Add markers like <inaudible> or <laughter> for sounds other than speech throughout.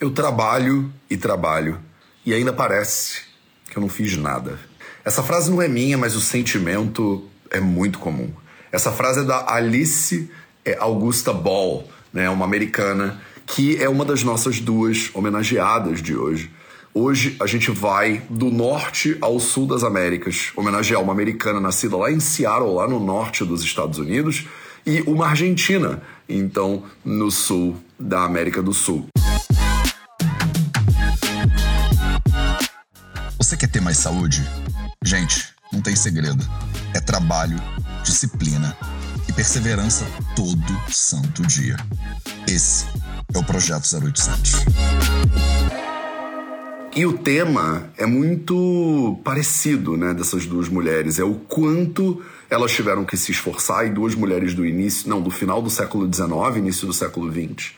Eu trabalho e trabalho e ainda parece que eu não fiz nada. Essa frase não é minha, mas o sentimento é muito comum. Essa frase é da Alice é, Augusta Ball, né, uma americana que é uma das nossas duas homenageadas de hoje. Hoje a gente vai do norte ao sul das Américas, homenagear uma americana nascida lá em Seattle, lá no norte dos Estados Unidos, e uma argentina, então no sul da América do Sul. Você quer ter mais saúde? Gente, não tem segredo. É trabalho, disciplina e perseverança todo santo dia. Esse é o Projeto 0800. E o tema é muito parecido, né, dessas duas mulheres. É o quanto elas tiveram que se esforçar, e duas mulheres do início, não, do final do século XIX, início do século XX.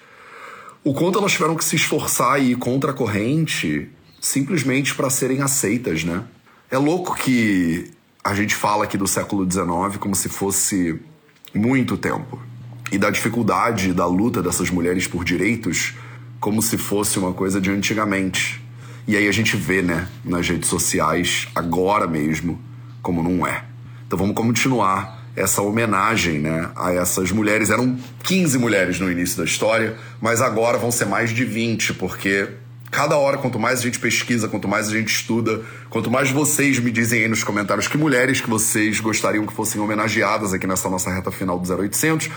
O quanto elas tiveram que se esforçar e ir contra a corrente simplesmente para serem aceitas, né? É louco que a gente fala aqui do século XIX como se fosse muito tempo. E da dificuldade da luta dessas mulheres por direitos como se fosse uma coisa de antigamente. E aí a gente vê, né, nas redes sociais, agora mesmo, como não é. Então vamos continuar essa homenagem né, a essas mulheres. Eram 15 mulheres no início da história, mas agora vão ser mais de 20, porque cada hora, quanto mais a gente pesquisa, quanto mais a gente estuda, quanto mais vocês me dizem aí nos comentários que mulheres que vocês gostariam que fossem homenageadas aqui nessa nossa reta final do 0800,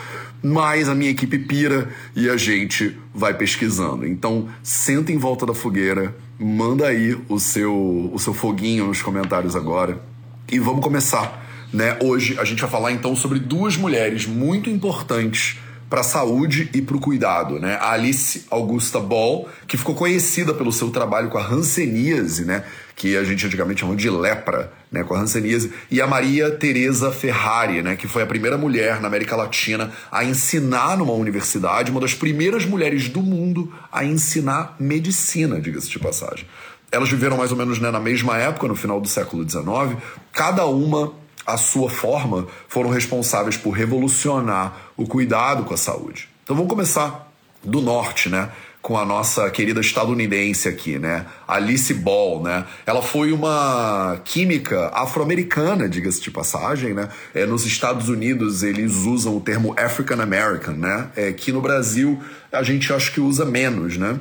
mais a minha equipe pira e a gente vai pesquisando. Então, senta em volta da fogueira, manda aí o seu, o seu foguinho nos comentários agora e vamos começar. Né? Hoje a gente vai falar então sobre duas mulheres muito importantes para a saúde e para o cuidado, né? A Alice Augusta Ball, que ficou conhecida pelo seu trabalho com a hanseníase, né? Que a gente antigamente chamou de lepra, né? Com a hanseníase, e a Maria Teresa Ferrari, né? Que foi a primeira mulher na América Latina a ensinar numa universidade, uma das primeiras mulheres do mundo a ensinar medicina, diga-se de passagem. Elas viveram mais ou menos né, na mesma época, no final do século XIX, cada uma a sua forma, foram responsáveis por revolucionar o cuidado com a saúde. Então vamos começar do norte, né? Com a nossa querida estadunidense aqui, né? Alice Ball, né? Ela foi uma química afro-americana, diga-se de passagem, né? É, nos Estados Unidos eles usam o termo African American, né? É, que no Brasil a gente acho que usa menos, né?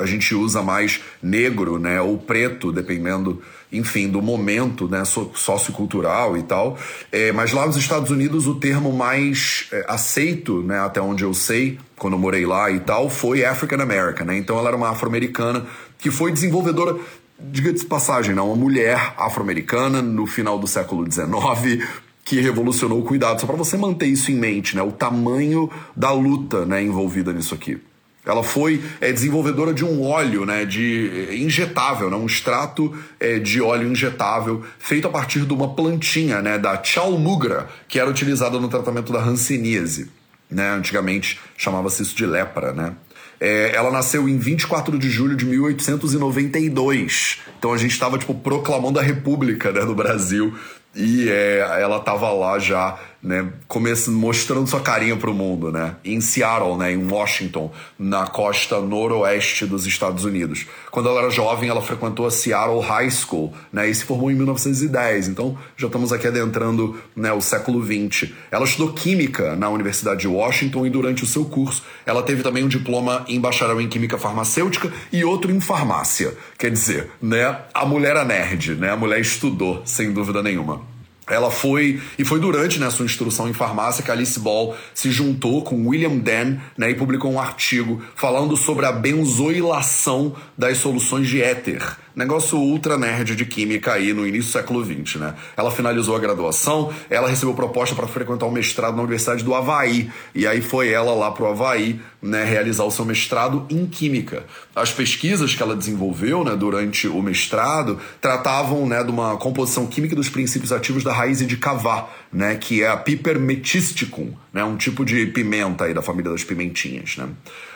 A gente usa mais negro, né? Ou preto, dependendo enfim, do momento né, sociocultural e tal. É, mas lá nos Estados Unidos o termo mais é, aceito, né, até onde eu sei, quando eu morei lá e tal, foi African American. Né? Então ela era uma afro-americana que foi desenvolvedora diga de passagem, né, uma mulher afro-americana no final do século XIX que revolucionou o cuidado. Só para você manter isso em mente, né? O tamanho da luta, né, envolvida nisso aqui. Ela foi é, desenvolvedora de um óleo né, de é, injetável, né, um extrato é, de óleo injetável feito a partir de uma plantinha né, da chalmugra, que era utilizada no tratamento da hanseníase. Né, antigamente chamava-se isso de lepra. Né? É, ela nasceu em 24 de julho de 1892. Então a gente estava tipo, proclamando a República né, no Brasil. E é, ela estava lá já né, começando, mostrando sua carinha para o mundo, né, em Seattle, né, em Washington, na costa noroeste dos Estados Unidos. Quando ela era jovem, ela frequentou a Seattle High School, né, e se formou em 1910. Então, já estamos aqui adentrando, né, o século 20. Ela estudou química na Universidade de Washington e durante o seu curso, ela teve também um diploma em bacharel em química farmacêutica e outro em farmácia. Quer dizer, né, a mulher é nerd, né, a mulher estudou, sem dúvida nenhuma. Ela foi, e foi durante né, sua instrução em farmácia que Alice Ball se juntou com William Dan né, e publicou um artigo falando sobre a benzoilação das soluções de éter negócio ultra nerd de química aí no início do século XX, né? Ela finalizou a graduação, ela recebeu proposta para frequentar o um mestrado na Universidade do Havaí, e aí foi ela lá pro Havaí, né, realizar o seu mestrado em química. As pesquisas que ela desenvolveu, né, durante o mestrado, tratavam, né, de uma composição química dos princípios ativos da raiz de cavá, né, que é a Piper metisticum, né, um tipo de pimenta aí da família das pimentinhas, né?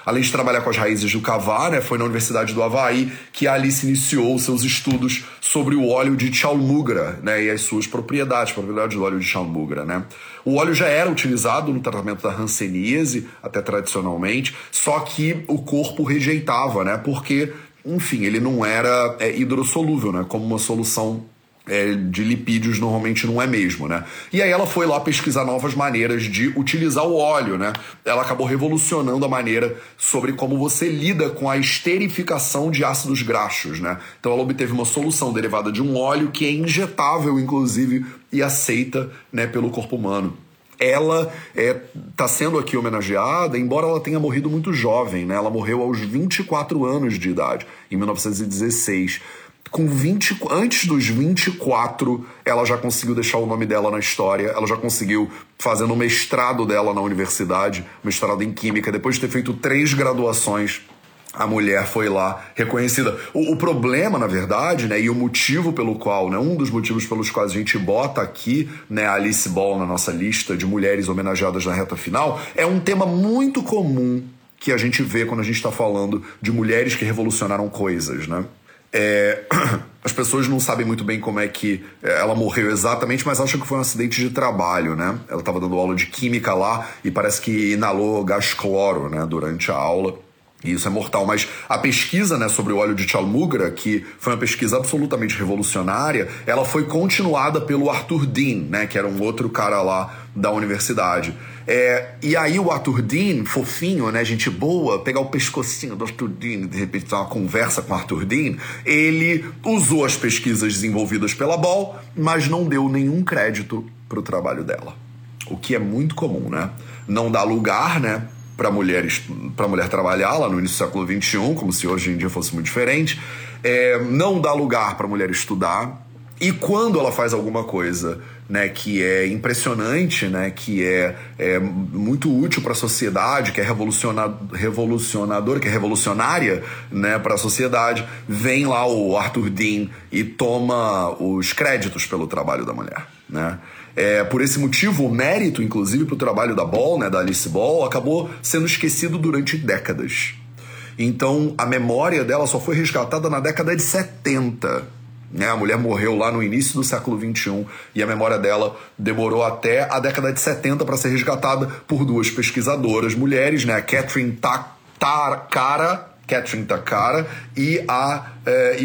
Além de trabalhar com as raízes do cavá, né, foi na Universidade do Havaí que Alice iniciou seus estudos sobre o óleo de Chalmugra, né, e as suas propriedades, propriedades do óleo de Chalmugra, né. O óleo já era utilizado no tratamento da hanseníase, até tradicionalmente, só que o corpo rejeitava, né, porque, enfim, ele não era é, hidrossolúvel, né, como uma solução é, de lipídios normalmente não é mesmo, né? E aí ela foi lá pesquisar novas maneiras de utilizar o óleo, né? Ela acabou revolucionando a maneira sobre como você lida com a esterificação de ácidos graxos, né? Então ela obteve uma solução derivada de um óleo que é injetável, inclusive, e aceita né, pelo corpo humano ela está é, tá sendo aqui homenageada, embora ela tenha morrido muito jovem, né? Ela morreu aos 24 anos de idade, em 1916 com 20, antes dos 24, ela já conseguiu deixar o nome dela na história, ela já conseguiu fazer o mestrado dela na universidade, mestrado em Química, depois de ter feito três graduações a mulher foi lá reconhecida. O, o, problema, na verdade, né, e o motivo pelo qual, né, um dos motivos pelos quais a gente bota aqui né, a Alice Ball na nossa lista de mulheres homenageadas na reta final, é um tema muito comum que a gente vê quando a gente está falando de mulheres que revolucionaram coisas, né? É, <clears throat> as pessoas não sabem muito bem como é que é, ela morreu exatamente, mas acham que foi um acidente de trabalho, né? Ela estava dando aula de química lá e parece que inalou gás cloro, né, durante a aula. E isso é mortal. Mas a pesquisa né, sobre o óleo de Chalmugra, que foi uma pesquisa absolutamente revolucionária, ela foi continuada pelo Arthur Dean, né, que era um outro cara lá da universidade. É, e aí o Arthur Dean, fofinho, né, gente boa, pegar o pescocinho do Arthur Dean de repente ter uma conversa com o Arthur Dean, ele usou as pesquisas desenvolvidas pela Ball, mas não deu nenhum crédito para o trabalho dela. O que é muito comum, né? Não dá lugar, né, para mulheres para mulher trabalhar lá no início do século XXI, como se hoje em dia fosse muito diferente. É, não dá lugar para mulher estudar. E quando ela faz alguma coisa né, que é impressionante, né, que é, é muito útil para a sociedade, que é revolucionador, que é revolucionária né, para a sociedade, vem lá o Arthur Dean e toma os créditos pelo trabalho da mulher. Né? É, por esse motivo, o mérito, inclusive, para o trabalho da Ball, né, da Alice Ball, acabou sendo esquecido durante décadas. Então, a memória dela só foi resgatada na década de 70. Né? A mulher morreu lá no início do século XXI e a memória dela demorou até a década de 70 para ser resgatada por duas pesquisadoras mulheres, né? Catherine Takara, Catherine Takara e a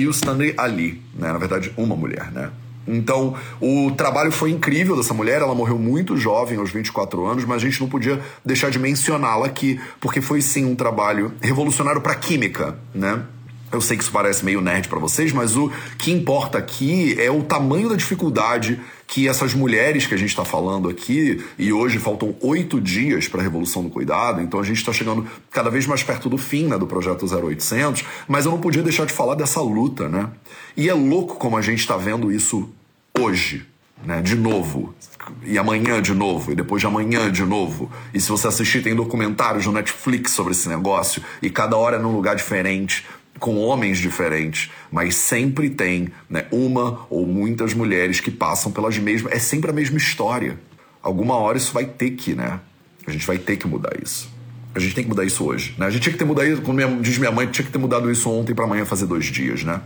Stanley Ali, né? na verdade, uma mulher. Né? Então, o trabalho foi incrível dessa mulher, ela morreu muito jovem, aos 24 anos, mas a gente não podia deixar de mencioná-la aqui, porque foi sim um trabalho revolucionário para a química, né? Eu sei que isso parece meio nerd para vocês, mas o que importa aqui é o tamanho da dificuldade que essas mulheres que a gente está falando aqui, e hoje faltam oito dias para a Revolução do Cuidado, então a gente está chegando cada vez mais perto do fim né, do projeto 0800, mas eu não podia deixar de falar dessa luta, né? E é louco como a gente está vendo isso hoje, né? De novo. E amanhã de novo, e depois de amanhã de novo. E se você assistir, tem documentários no Netflix sobre esse negócio, e cada hora é num lugar diferente, com homens diferentes, mas sempre tem né, uma ou muitas mulheres que passam pelas mesmas. É sempre a mesma história. Alguma hora isso vai ter que, né? A gente vai ter que mudar isso. A gente tem que mudar isso hoje. Né? A gente tinha que ter mudado isso, como minha, diz minha mãe, tinha que ter mudado isso ontem para amanhã fazer dois dias, né?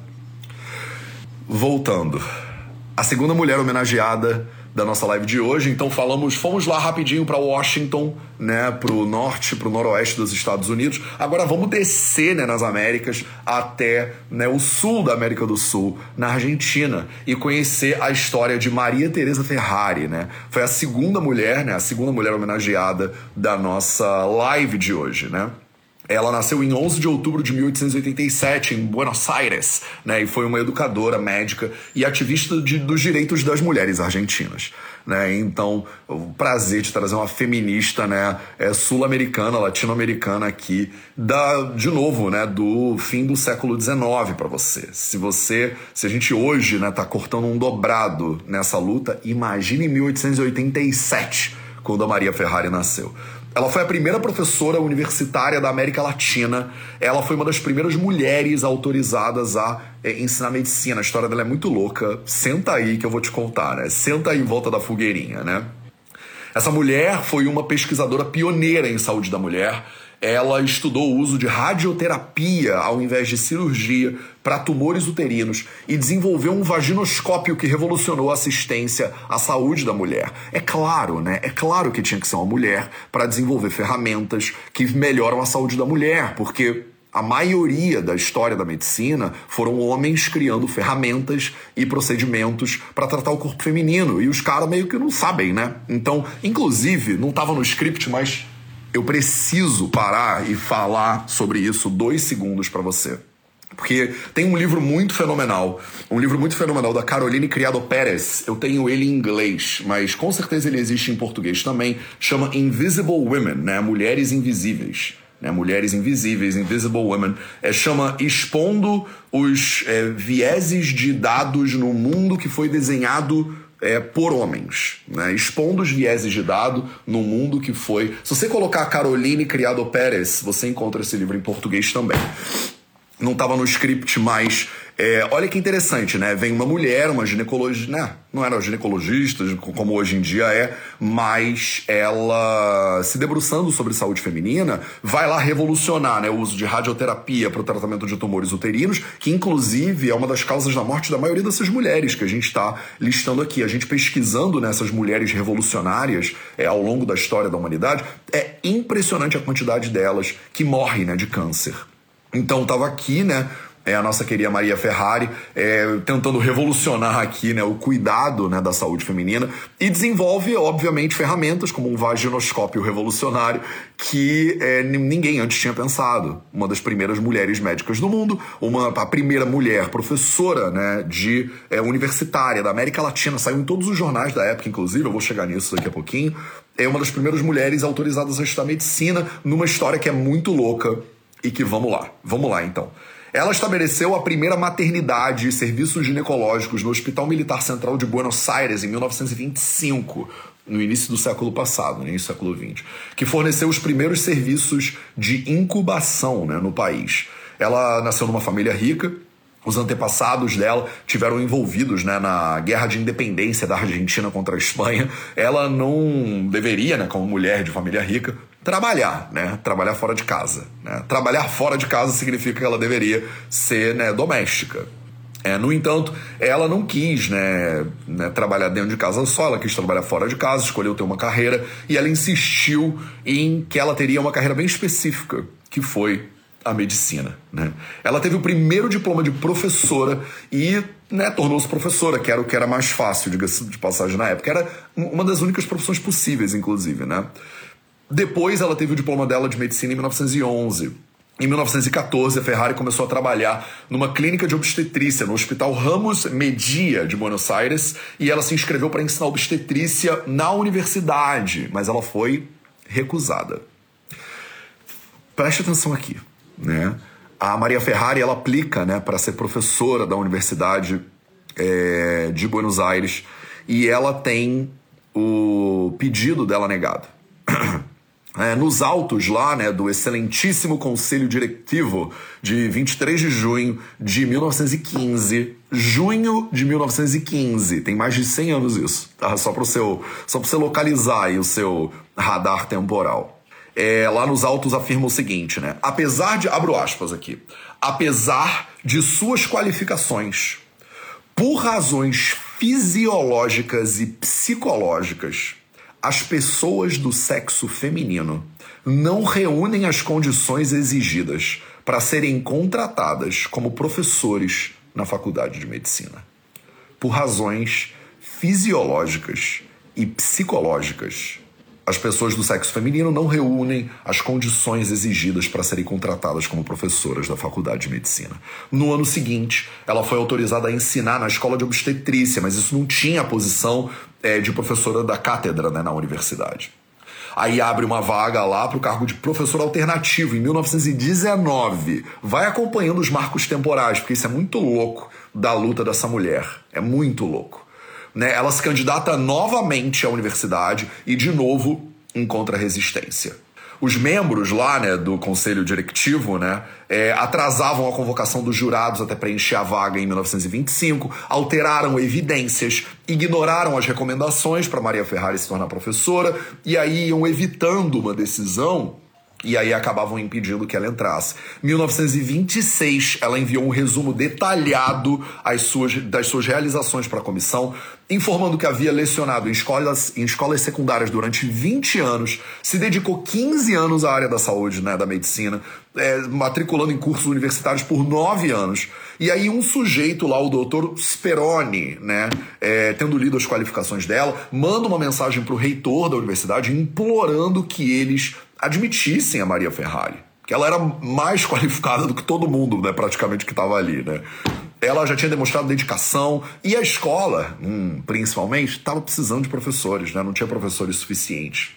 Voltando a segunda mulher homenageada da nossa live de hoje. Então falamos, fomos lá rapidinho para Washington, né, pro norte, pro noroeste dos Estados Unidos. Agora vamos descer, né, nas Américas até, né, o sul da América do Sul, na Argentina, e conhecer a história de Maria Teresa Ferrari, né? Foi a segunda mulher, né, a segunda mulher homenageada da nossa live de hoje, né? Ela nasceu em 11 de outubro de 1887 em Buenos Aires, né, e foi uma educadora, médica e ativista de, dos direitos das mulheres argentinas. Né? Então, o prazer de trazer uma feminista, né, é, sul-americana, latino-americana aqui, da, de novo, né, do fim do século XIX para você. Se você, se a gente hoje, né, tá cortando um dobrado nessa luta, imagine em 1887, quando a Maria Ferrari nasceu. Ela foi a primeira professora universitária da América Latina. Ela foi uma das primeiras mulheres autorizadas a é, ensinar medicina. A história dela é muito louca. Senta aí que eu vou te contar, né? Senta aí em volta da fogueirinha, né? Essa mulher foi uma pesquisadora pioneira em saúde da mulher. Ela estudou o uso de radioterapia ao invés de cirurgia para tumores uterinos e desenvolveu um vaginoscópio que revolucionou a assistência à saúde da mulher. É claro, né? É claro que tinha que ser uma mulher para desenvolver ferramentas que melhoram a saúde da mulher, porque a maioria da história da medicina foram homens criando ferramentas e procedimentos para tratar o corpo feminino. E os caras meio que não sabem, né? Então, inclusive, não estava no script, mas eu preciso parar e falar sobre isso dois segundos para você. Porque tem um livro muito fenomenal, um livro muito fenomenal da Caroline Criado Pérez. Eu tenho ele em inglês, mas com certeza ele existe em português também. Chama Invisible Women, né? Mulheres Invisíveis. Né? Mulheres Invisíveis, Invisible Women. É, chama Expondo os é, Vieses de Dados no Mundo que foi desenhado é, por homens, né? expondo os vieses de dado no mundo que foi. Se você colocar Caroline Criado Pérez, você encontra esse livro em português também. Não estava no script, mas é, olha que interessante, né? Vem uma mulher, uma ginecologista, né? Não era ginecologista, como hoje em dia é, mas ela, se debruçando sobre saúde feminina, vai lá revolucionar né, o uso de radioterapia para o tratamento de tumores uterinos, que inclusive é uma das causas da morte da maioria dessas mulheres que a gente está listando aqui. A gente pesquisando nessas mulheres revolucionárias é, ao longo da história da humanidade, é impressionante a quantidade delas que morrem né, de câncer. Então, estava aqui, né? É a nossa querida Maria Ferrari, é, tentando revolucionar aqui né, o cuidado né, da saúde feminina e desenvolve, obviamente, ferramentas como um vaginoscópio revolucionário que é, ninguém antes tinha pensado. Uma das primeiras mulheres médicas do mundo, uma, a primeira mulher professora né, de é, universitária da América Latina, saiu em todos os jornais da época, inclusive, eu vou chegar nisso daqui a pouquinho. É uma das primeiras mulheres autorizadas a estudar medicina numa história que é muito louca e que vamos lá. Vamos lá então. Ela estabeleceu a primeira maternidade e serviços ginecológicos no Hospital Militar Central de Buenos Aires em 1925, no início do século passado, no início do século XX, que forneceu os primeiros serviços de incubação né, no país. Ela nasceu numa família rica, os antepassados dela tiveram envolvidos né, na guerra de independência da Argentina contra a Espanha. Ela não deveria, né, como mulher de família rica, trabalhar, né? Trabalhar fora de casa. Né? Trabalhar fora de casa significa que ela deveria ser né, doméstica. É, no entanto, ela não quis né, né, trabalhar dentro de casa só, ela quis trabalhar fora de casa, escolheu ter uma carreira e ela insistiu em que ela teria uma carreira bem específica, que foi a medicina. Né? Ela teve o primeiro diploma de professora e né, tornou-se professora, que era o que era mais fácil, diga-se de passagem na época. Era uma das únicas profissões possíveis, inclusive. Né? Depois ela teve o diploma dela de medicina em 1911. Em 1914, a Ferrari começou a trabalhar numa clínica de obstetrícia no Hospital Ramos Media de Buenos Aires e ela se inscreveu para ensinar obstetrícia na universidade, mas ela foi recusada. Preste atenção aqui, né? A Maria Ferrari ela aplica, né, para ser professora da Universidade é, de Buenos Aires e ela tem o pedido dela negado. <clears throat> é, nos autos lá, né, do excelentíssimo Conselho Diretivo de 23 de junho de 1915, junho de 1915, tem mais de 100 anos isso, tá? Só para você localizar aí o seu radar temporal. É, lá nos autos afirma o seguinte, né? Apesar de, abro aspas aqui, apesar de suas qualificações, por razões fisiológicas e psicológicas, as pessoas do sexo feminino não reúnem as condições exigidas para serem contratadas como professores na faculdade de medicina. Por razões fisiológicas e psicológicas, as pessoas do sexo feminino não reúnem as condições exigidas para serem contratadas como professoras da faculdade de medicina. No ano seguinte, ela foi autorizada a ensinar na escola de obstetrícia, mas isso não tinha a posição é, de professora da cátedra né, na universidade. Aí abre uma vaga lá para o cargo de professor alternativo em 1919. Vai acompanhando os marcos temporais, porque isso é muito louco da luta dessa mulher. É muito louco. Né? Ela se candidata novamente à universidade e, de novo, encontra resistência. Os membros lá né, do conselho diretivo né, é, atrasavam a convocação dos jurados até preencher a vaga em 1925, alteraram evidências, ignoraram as recomendações para Maria Ferrari se tornar professora e aí iam evitando uma decisão e aí acabavam impedindo que ela entrasse. 1926, ela enviou um resumo detalhado suas, das suas realizações para a comissão, informando que havia lecionado em escolas, em escolas secundárias durante 20 anos, se dedicou 15 anos à área da saúde, né, da medicina, é, matriculando em cursos universitários por 9 anos. E aí um sujeito lá, o doutor Speroni, né, é, tendo lido as qualificações dela, manda uma mensagem para o reitor da universidade implorando que eles admitissem a Maria Ferrari. Que ela era mais <laughs> qualificada do que todo mundo, né, praticamente, que estava ali, né? Ela já tinha demonstrado dedicação e a escola, hum, principalmente, estava precisando de professores, né? Não tinha professores suficientes.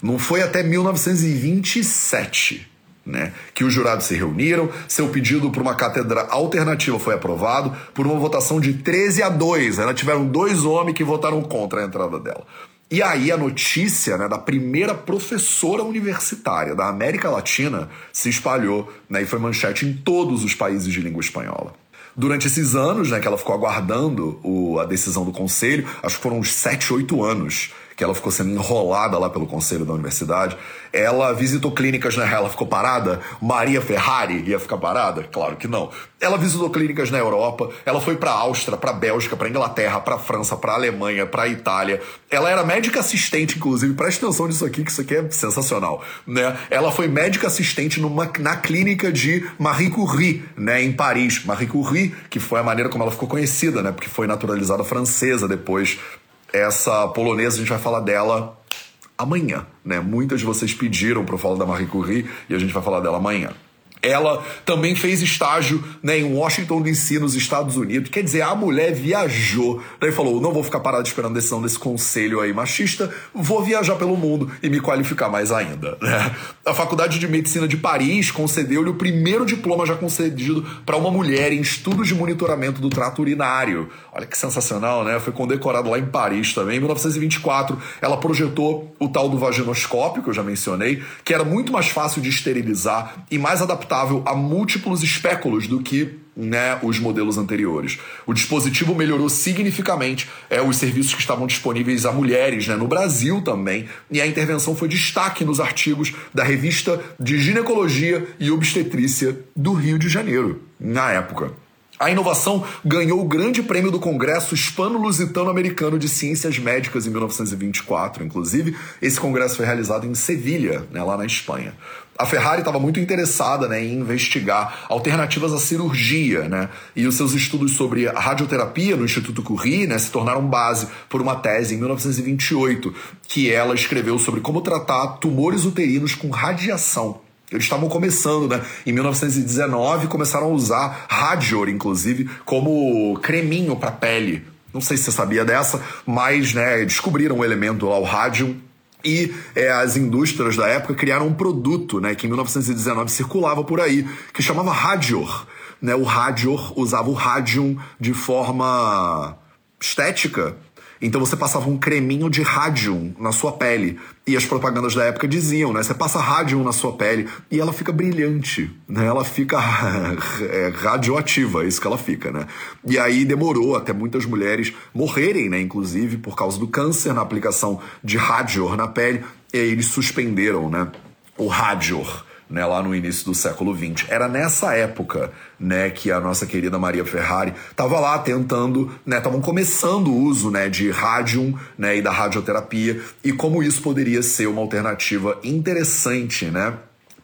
Não foi até 1927 né, que os jurados se reuniram, seu pedido para uma cátedra alternativa foi aprovado por uma votação de 13 a 2. Ainda tiveram dois homens que votaram contra a entrada dela. E aí a notícia né, da primeira professora universitária da América Latina se espalhou né, e foi manchete em todos os países de língua espanhola. Durante esses anos né, que ela ficou aguardando o, a decisão do conselho, acho que foram uns 7, 8 anos que ela ficou sendo enrolada lá pelo conselho da universidade. Ela visitou clínicas na ela ficou parada? Maria Ferrari ia ficar parada? Claro que não. Ela visitou clínicas na Europa, ela foi para Áustria, para Bélgica, para Inglaterra, para França, para Alemanha, para Itália. Ela era médica assistente, inclusive, presta atenção nisso aqui, que isso aqui é sensacional, né? Ela foi médica assistente numa, na clínica de Marie Curie, né, em Paris. Marie Curie, que foi a maneira como ela ficou conhecida, né, porque foi naturalizada francesa depois essa polonesa, a gente vai falar dela amanhã, né? Muitas de vocês pediram para eu falar da Marie Curie e a gente vai falar dela amanhã. Ela também fez estágio né, em Washington DC, nos Estados Unidos. Quer dizer, a mulher viajou. Daí falou: não vou ficar parado esperando a decisão desse conselho aí machista, vou viajar pelo mundo e me qualificar mais ainda. <laughs> Né? A Faculdade de Medicina de Paris concedeu-lhe o primeiro diploma já concedido para uma mulher em estudos de monitoramento do trato urinário. Olha que sensacional, né? Foi condecorado lá em Paris também. Em 1924, ela projetou o tal do vaginoscópio, que eu já mencionei, que era muito mais fácil de esterilizar e mais adaptado adaptável a múltiplos espéculos do que né, os modelos anteriores. O dispositivo melhorou significativamente é, os serviços que estavam disponíveis a mulheres né, no Brasil também, e a intervenção foi destaque nos artigos da revista de Ginecologia e Obstetrícia do Rio de Janeiro, na época. A inovação ganhou o Grande Prêmio do Congresso Hispano-Lusitano-Americano de Ciências Médicas em 1924, inclusive. Esse congresso foi realizado em Sevilha, né, lá na Espanha a Ferrari estava muito interessada né, em investigar alternativas à cirurgia, né? E os seus estudos sobre radioterapia no Instituto Curie né, se tornaram base por uma tese em 1928 que ela escreveu sobre como tratar tumores uterinos com radiação. Eles estavam começando, né? Em 1919 começaram a usar Radior, inclusive, como creminho para pele. Não sei se você sabia dessa, mas né, descobriram o elemento lá, o rádio, e é, as indústrias da época criaram um produto, né, que em 1919 circulava por aí, que chamava Radior. Né? O Radior usava o Radium de forma estética então você passava um creminho de rádio na sua pele. E as propagandas da época diziam, né? Você passa rádio na sua pele e ela fica brilhante, né? Ela fica <laughs> é, radioativa, é isso que ela fica, né? E aí demorou até muitas mulheres morrerem, né? Inclusive por causa do câncer na aplicação de rádio na pele. E aí eles suspenderam, né? O rádio né, lá no início do século XX. Era nessa época né, que a nossa querida Maria Ferrari estava lá tentando, estavam né, começando o uso né, de rádio né, e da radioterapia e como isso poderia ser uma alternativa interessante, né?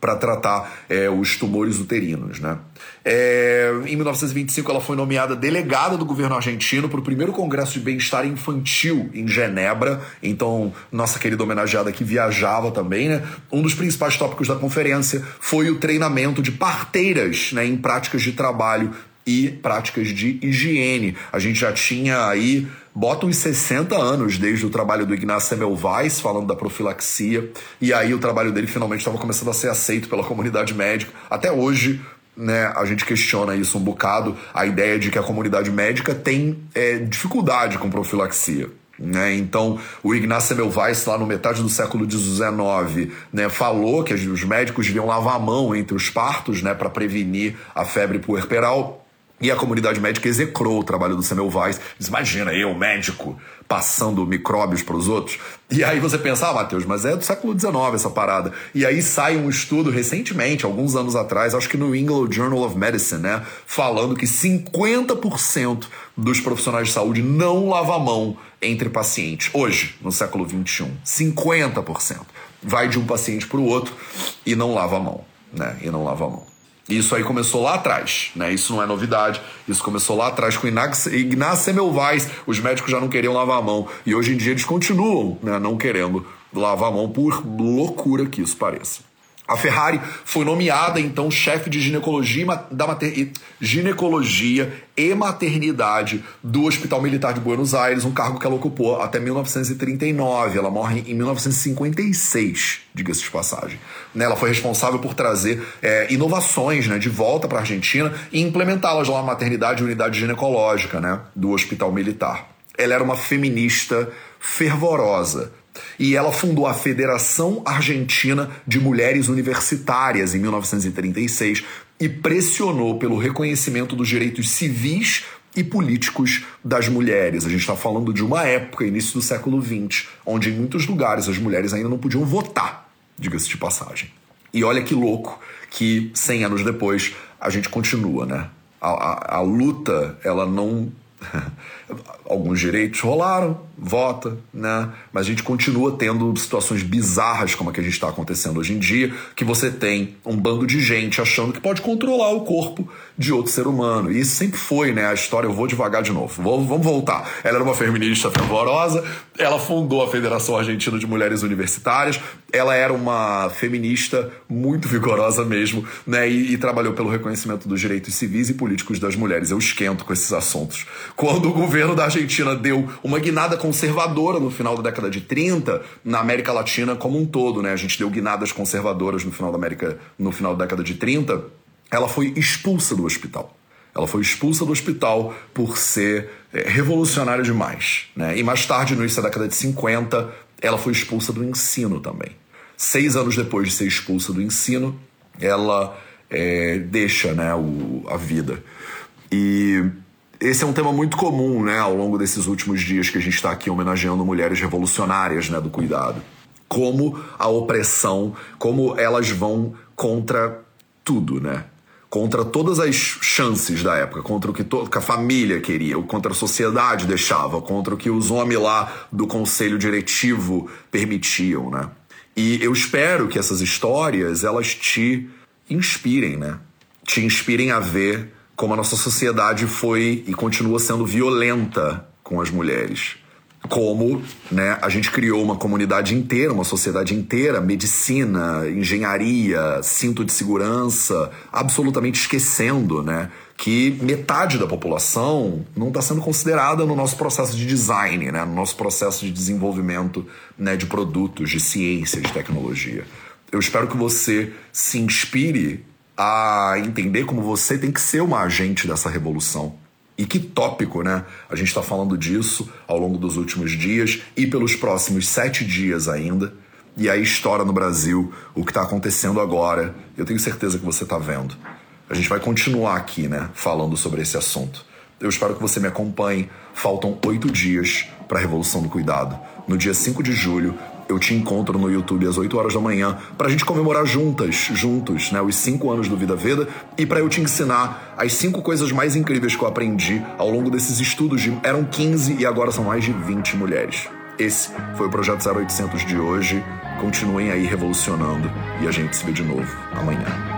Para tratar é, os tumores uterinos. Né? É, em 1925, ela foi nomeada delegada do governo argentino para o primeiro Congresso de Bem-Estar Infantil em Genebra. Então, nossa querida homenageada aqui viajava também. Né? Um dos principais tópicos da conferência foi o treinamento de parteiras né, em práticas de trabalho e práticas de higiene. A gente já tinha aí bota uns 60 anos desde o trabalho do Ignacio Semmelweis falando da profilaxia, e aí o trabalho dele finalmente estava começando a ser aceito pela comunidade médica. Até hoje, né, a gente questiona isso um bocado, a ideia de que a comunidade médica tem é, dificuldade com profilaxia. Né? Então, o Ignacio Semmelweis, lá no metade do século XIX, né, falou que os médicos deviam lavar a mão entre os partos né, para prevenir a febre puerperal. E a comunidade médica execrou o trabalho do Samuel Weiss. Imagina, eu, médico, passando micróbios para os outros. E aí você pensa, ah, Matheus, mas é do século XIX essa parada. E aí sai um estudo recentemente, alguns anos atrás, acho que no England Journal of Medicine, né? Falando que 50% dos profissionais de saúde não lavam a mão entre pacientes. Hoje, no século XXI. 50%. Vai de um paciente para o outro e não lava a mão, né? E não lava a mão. Isso aí começou lá atrás, né? Isso não é novidade. Isso começou lá atrás com Ignaz Semmelweis. Os médicos já não queriam lavar a mão. E hoje em dia eles continuam né, não querendo lavar a mão, por loucura que isso pareça. A Ferrari foi nomeada então chefe de ginecologia, da mater... ginecologia e maternidade do Hospital Militar de Buenos Aires, um cargo que ela ocupou até 1939. Ela morre em 1956, diga-se de passagem. Né, ela foi responsável por trazer é, inovações né, de volta para a Argentina e implementá-las lá na maternidade e unidade ginecológica né, do Hospital Militar. Ela era uma feminista fervorosa e ela fundou a Federação Argentina de Mulheres Universitárias em 1936 e pressionou pelo reconhecimento dos direitos civis e políticos das mulheres. A gente está falando de uma época, início do século XX, onde em muitos lugares as mulheres ainda não podiam votar, diga-se de passagem. E olha que louco que 100 anos depois a gente continua, né? A, a, a luta, ela não <laughs> Alguns direitos rolaram, vota, né? Mas a gente continua tendo situações bizarras como a que a gente está acontecendo hoje em dia, que você tem um bando de gente achando que pode controlar o corpo de outro ser humano. E isso sempre foi, né? A história, eu vou devagar de novo. Vou, vamos voltar. Ela era uma feminista fervorosa, ela fundou a Federação Argentina de Mulheres Universitárias, ela era uma feminista muito vigorosa mesmo, né? E, e trabalhou pelo reconhecimento dos direitos civis e políticos das mulheres. Eu esquento com esses assuntos. Quando o governo da Argentina deu uma guinada conservadora no final da década de 30, na América Latina como um todo, né? A gente deu guinadas conservadoras no final da América, no final da década de 30, ela foi expulsa do hospital. Ela foi expulsa do hospital por ser é, revolucionária demais. Né? E mais tarde, no início da década de 50, ela foi expulsa do ensino também. Seis anos depois de ser expulsa do ensino, ela é, deixa né, o, a vida. E esse é um tema muito comum, né, ao longo desses últimos dias que a gente está aqui homenageando mulheres revolucionárias, né, do cuidado. Como a opressão, como elas vão contra tudo, né? Contra todas as chances da época, contra o que, que a família queria, contra a sociedade deixava, contra o que os homens lá do conselho diretivo permitiam, né? E eu espero que essas histórias elas te inspirem, né? Te inspirem a ver como a nossa sociedade foi e continua sendo violenta com as mulheres. Como né, a gente criou uma comunidade inteira, uma sociedade inteira, medicina, engenharia, cinto de segurança, absolutamente esquecendo né, que metade da população não está sendo considerada no nosso processo de design, né, no nosso processo de desenvolvimento né, de produtos, de ciência, de tecnologia. Eu espero que você se inspire a entender como você tem que ser uma agente dessa revolução. E que tópico, né? A gente está falando disso ao longo dos últimos dias e pelos próximos sete dias ainda. E aí estoura no Brasil o que está acontecendo agora. Eu tenho certeza que você está vendo. A gente vai continuar aqui, né? Falando sobre esse assunto. Eu espero que você me acompanhe. Faltam oito dias para a Revolução do Cuidado. No dia 5 de julho, eu te encontro no YouTube às 8 horas da manhã pra gente comemorar juntas, juntos, né, os 5 anos do Vida Veda e para eu te ensinar as 5 coisas mais incríveis que eu aprendi ao longo desses estudos de eram 15 e agora são mais de 20 mulheres. Esse foi o projeto 0800 de hoje. Continuem aí revolucionando e a gente se vê de novo amanhã.